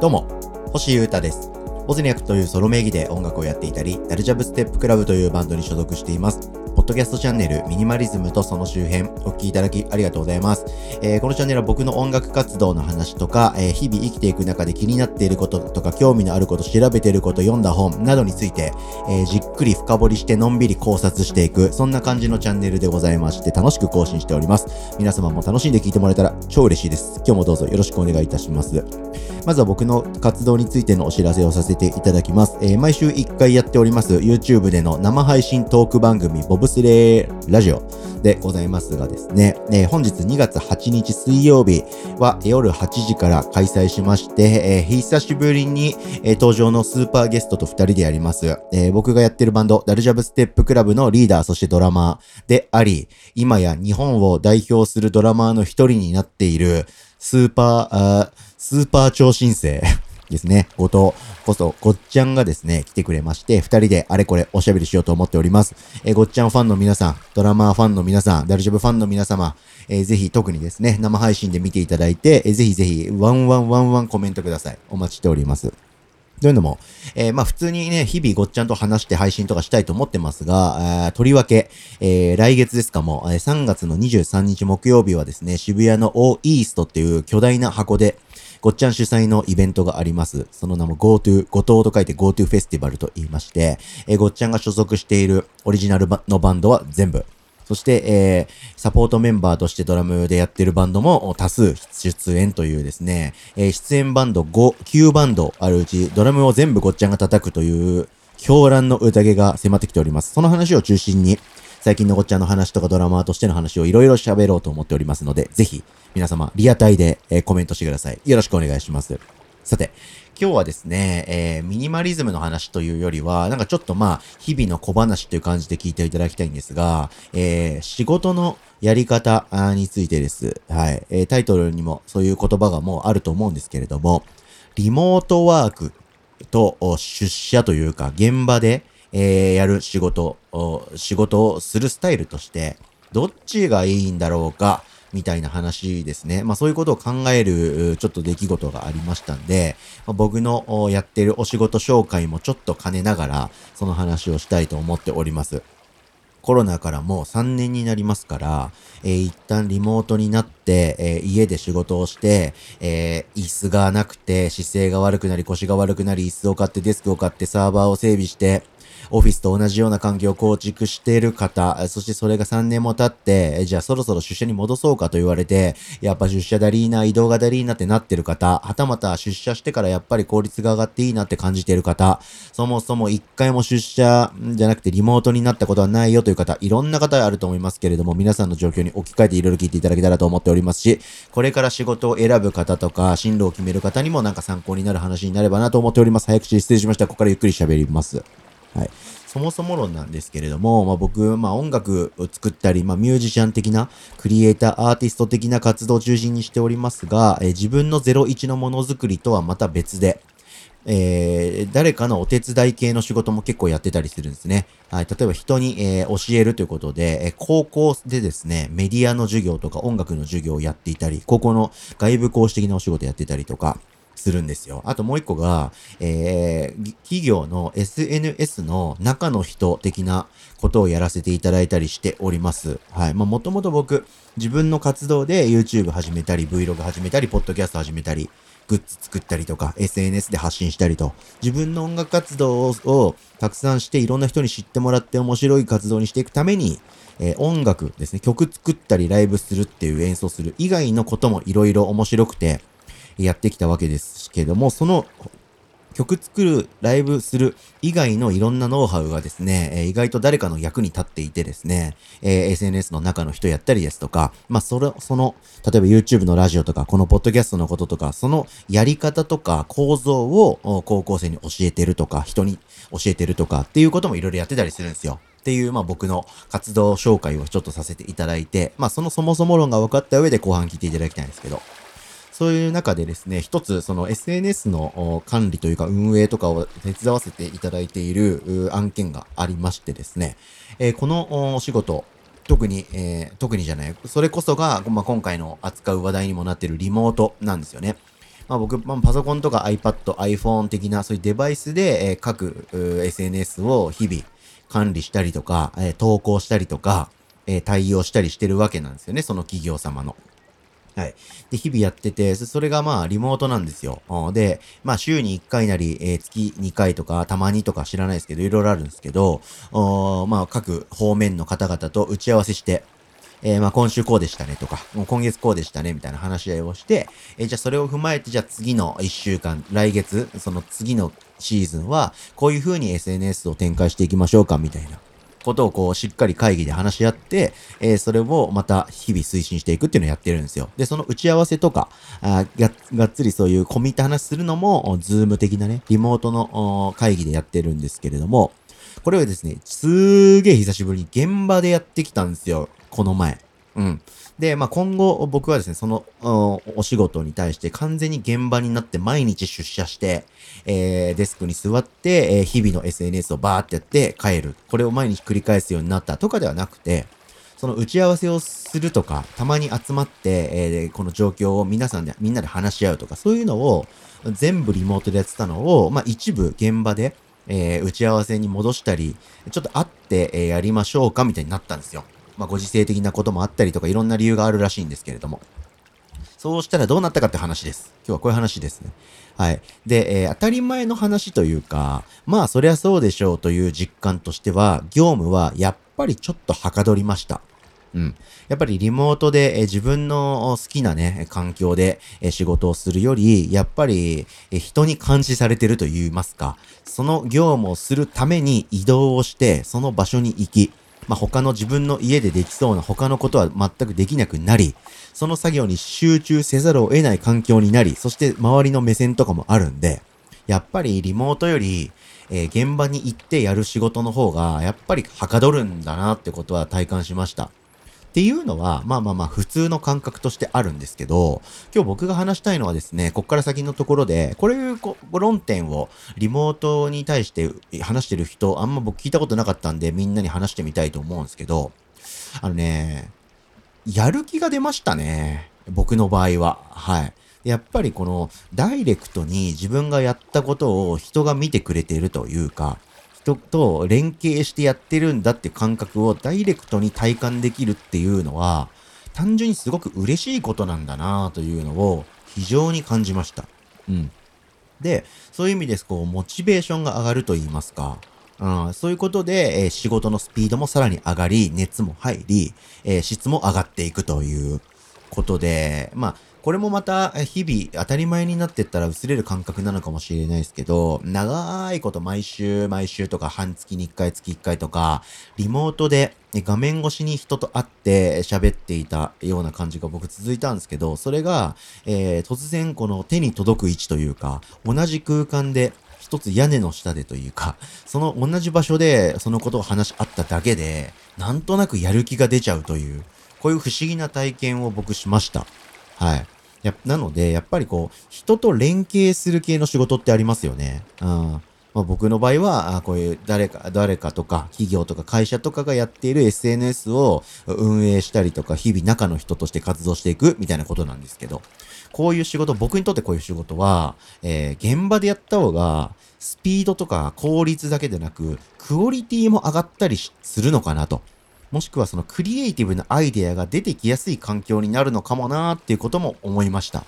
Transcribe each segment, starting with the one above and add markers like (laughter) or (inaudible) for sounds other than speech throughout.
どうも、星優太です。ボズニャクというソロ名義で音楽をやっていたり、ダルジャブステップクラブというバンドに所属しています。ポッドキャストチャンネルミニマリズムとその周辺お聞きいただきありがとうございます。えー、このチャンネルは僕の音楽活動の話とか、えー、日々生きていく中で気になっていることとか興味のあること、調べていること、読んだ本などについて、えー、じっくり深掘りしてのんびり考察していく、そんな感じのチャンネルでございまして楽しく更新しております。皆様も楽しんで聞いてもらえたら超嬉しいです。今日もどうぞよろしくお願いいたします。まずは僕の活動についてのお知らせをさせていただきます。えー、毎週1回やっております YouTube での生配信トーク番組ボブスレーラジオでございますがですね、えー、本日2月8日水曜日は夜8時から開催しまして、えー、久しぶりに、えー、登場のスーパーゲストと2人でやります。えー、僕がやってるバンド、ダルジャブステップクラブのリーダー、そしてドラマーであり、今や日本を代表するドラマーの一人になっているスーパーあ、スーパー超新星 (laughs) ですね、後藤こそ、ごっちゃんがですね、来てくれまして、二人であれこれおしゃべりしようと思っております。えー、ごっちゃんファンの皆さん、ドラマーファンの皆さん、ダルジョブファンの皆様、えー、ぜひ特にですね、生配信で見ていただいて、えー、ぜひぜひ、ワンワンワンワンコメントください。お待ちしております。というのも、えー、まあ普通にね、日々ごっちゃんと話して配信とかしたいと思ってますが、とりわけ、えー、来月ですかも、3月の23日木曜日はですね、渋谷のオーイーストっていう巨大な箱で、ごっちゃん主催のイベントがあります。その名も GoTo、ごとと書いて GoTo フェスティバルと言いまして、えー、ごっちゃんが所属しているオリジナルのバンドは全部、そして、えー、サポートメンバーとしてドラムでやってるバンドも多数出演というですね、えー、出演バンド5、9バンドあるうち、ドラムを全部ごっちゃんが叩くという、狂乱の宴が迫ってきております。その話を中心に、最近のごっちゃんの話とかドラマーとしての話をいろいろ喋ろうと思っておりますので、ぜひ、皆様、リアタイで、えー、コメントしてください。よろしくお願いします。さて、今日はですね、えー、ミニマリズムの話というよりは、なんかちょっとまあ、日々の小話という感じで聞いていただきたいんですが、えー、仕事のやり方についてです。はい。えー、タイトルにもそういう言葉がもうあると思うんですけれども、リモートワークと出社というか、現場で、えー、やる仕事、仕事をするスタイルとして、どっちがいいんだろうか、みたいな話ですね。まあそういうことを考えるちょっと出来事がありましたんで、まあ、僕のやってるお仕事紹介もちょっと兼ねながら、その話をしたいと思っております。コロナからもう3年になりますから、えー、一旦リモートになって、えー、家で仕事をして、えー、椅子がなくて姿勢が悪くなり腰が悪くなり椅子を買ってデスクを買ってサーバーを整備して、オフィスと同じような環境を構築している方、そしてそれが3年も経って、じゃあそろそろ出社に戻そうかと言われて、やっぱ出社だりーな、移動がだりーなってなってる方、はたまた出社してからやっぱり効率が上がっていいなって感じている方、そもそも一回も出社じゃなくてリモートになったことはないよという方、いろんな方あると思いますけれども、皆さんの状況に置き換えていろいろ聞いていただけたらと思っておりますし、これから仕事を選ぶ方とか、進路を決める方にもなんか参考になる話になればなと思っております。早口失礼しました。ここからゆっくり喋ります。はい。そもそも論なんですけれども、まあ、僕、まあ、音楽を作ったり、まあ、ミュージシャン的な、クリエイター、アーティスト的な活動を中心にしておりますが、えー、自分の01のものづくりとはまた別で、えー、誰かのお手伝い系の仕事も結構やってたりするんですね。はい。例えば人に、えー、教えるということで、えー、高校でですね、メディアの授業とか音楽の授業をやっていたり、高校の外部講師的なお仕事やってたりとか、するんですよ。あともう一個が、えー、企業の SNS の中の人的なことをやらせていただいたりしております。はい。まあ、もともと僕、自分の活動で YouTube 始めたり、Vlog 始めたり、Podcast 始めたり、グッズ作ったりとか、SNS で発信したりと、自分の音楽活動をたくさんしていろんな人に知ってもらって面白い活動にしていくために、えー、音楽ですね、曲作ったりライブするっていう演奏する以外のこともいろいろ面白くて、やってきたわけですけども、その曲作る、ライブする以外のいろんなノウハウがですね、えー、意外と誰かの役に立っていてですね、えー、SNS の中の人やったりですとか、まあ、それ、その、例えば YouTube のラジオとか、このポッドキャストのこととか、そのやり方とか構造を高校生に教えてるとか、人に教えてるとかっていうこともいろいろやってたりするんですよ。っていう、まあ僕の活動紹介をちょっとさせていただいて、まあそのそもそも論が分かった上で後半聞いていただきたいんですけど。そういう中でですね、一つその SNS の管理というか運営とかを手伝わせていただいている案件がありましてですね、えー、このお仕事、特に、えー、特にじゃない、それこそが、まあ、今回の扱う話題にもなっているリモートなんですよね。まあ僕、まあ、パソコンとか iPad、iPhone 的なそういうデバイスで、えー、各 SNS を日々管理したりとか、えー、投稿したりとか、えー、対応したりしてるわけなんですよね、その企業様の。はい。で、日々やってて、それがまあ、リモートなんですよ。で、まあ、週に1回なり、えー、月2回とか、たまにとか知らないですけど、いろいろあるんですけど、まあ、各方面の方々と打ち合わせして、えー、まあ今週こうでしたねとか、もう今月こうでしたねみたいな話し合いをして、えー、じゃあそれを踏まえて、じゃあ次の1週間、来月、その次のシーズンは、こういう風に SNS を展開していきましょうかみたいな。ことをこう、しっかり会議で話し合って、えー、それをまた日々推進していくっていうのをやってるんですよ。で、その打ち合わせとか、あががっつりそういう込み入った話するのも、ズーム的なね、リモートの会議でやってるんですけれども、これはですね、すーげー久しぶりに現場でやってきたんですよ。この前。うん。で、まあ、今後僕はですね、そのお仕事に対して完全に現場になって毎日出社して、えー、デスクに座って、えー、日々の SNS をバーってやって帰る。これを毎日繰り返すようになったとかではなくて、その打ち合わせをするとか、たまに集まって、えー、この状況を皆さんで、みんなで話し合うとか、そういうのを全部リモートでやってたのを、まあ、一部現場で、えー、打ち合わせに戻したり、ちょっと会って、えー、やりましょうかみたいになったんですよ。まあ、ご時世的なこともあったりとか、いろんな理由があるらしいんですけれども。そうしたらどうなったかって話です。今日はこういう話ですね。はい。で、えー、当たり前の話というか、まあ、そりゃそうでしょうという実感としては、業務はやっぱりちょっとはかどりました。うん。やっぱりリモートで、え自分の好きなね、環境で、え仕事をするより、やっぱり、え人に監視されてると言いますか、その業務をするために移動をして、その場所に行き、まあ、他の自分の家でできそうな他のことは全くできなくなり、その作業に集中せざるを得ない環境になり、そして周りの目線とかもあるんで、やっぱりリモートより、えー、現場に行ってやる仕事の方が、やっぱりはかどるんだなってことは体感しました。っていうのは、まあまあまあ普通の感覚としてあるんですけど、今日僕が話したいのはですね、こっから先のところで、これ、こ論点をリモートに対して話してる人、あんま僕聞いたことなかったんで、みんなに話してみたいと思うんですけど、あのね、やる気が出ましたね。僕の場合は。はい。やっぱりこのダイレクトに自分がやったことを人が見てくれているというか、人と連携してやってるんだって感覚をダイレクトに体感できるっていうのは、単純にすごく嬉しいことなんだなというのを非常に感じました。うん。で、そういう意味です、こう、モチベーションが上がると言いますか、うん、そういうことで、えー、仕事のスピードもさらに上がり、熱も入り、えー、質も上がっていくということで、まあ、これもまた日々当たり前になってったら薄れる感覚なのかもしれないですけど、長いこと毎週毎週とか半月に1回月1回とか、リモートで画面越しに人と会って喋っていたような感じが僕続いたんですけど、それが、えー、突然この手に届く位置というか、同じ空間で一つ屋根の下でというか、その同じ場所でそのことを話し合っただけで、なんとなくやる気が出ちゃうという、こういう不思議な体験を僕しました。はい。や、なので、やっぱりこう、人と連携する系の仕事ってありますよね。うん。まあ、僕の場合は、あこういう誰か、誰かとか、企業とか会社とかがやっている SNS を運営したりとか、日々中の人として活動していくみたいなことなんですけど、こういう仕事、僕にとってこういう仕事は、えー、現場でやった方が、スピードとか効率だけでなく、クオリティも上がったりするのかなと。もしくはそのクリエイティブなアイデアが出てきやすい環境になるのかもなーっていうことも思いました。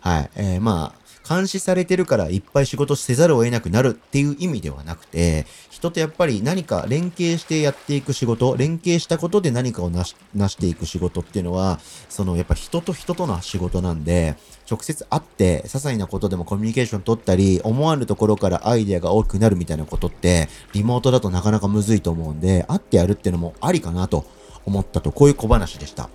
はい。えー、まあ、監視されてるからいっぱい仕事せざるを得なくなるっていう意味ではなくて、人とやっぱり何か連携してやっていく仕事、連携したことで何かを成し成していく仕事っていうのは、そのやっぱ人と人との仕事なんで、直接会って、些細なことでもコミュニケーション取ったり、思わぬところからアイデアが大きくなるみたいなことって、リモートだとなかなかむずいと思うんで、会ってやるっていうのもありかなと思ったと、こういう小話でした。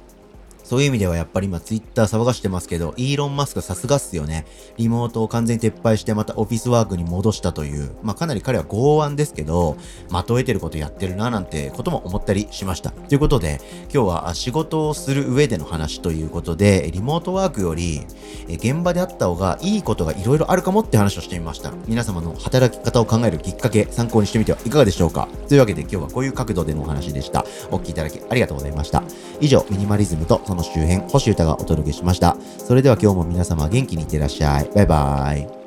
そういう意味ではやっぱり今ツイッター騒がしてますけど、イーロン・マスクさすがっすよね。リモートを完全に撤廃してまたオフィスワークに戻したという、まあかなり彼は剛腕ですけど、まとえてることやってるななんてことも思ったりしました。ということで、今日は仕事をする上での話ということで、リモートワークより、現場であった方がいいことがいろいろあるかもって話をしてみました。皆様の働き方を考えるきっかけ、参考にしてみてはいかがでしょうかというわけで今日はこういう角度でのお話でした。お聴きいただきありがとうございました。以上、ミニマリズムとそのの周辺、星歌がお届けしました。それでは今日も皆様元気にいってらっしゃい。バイバイ。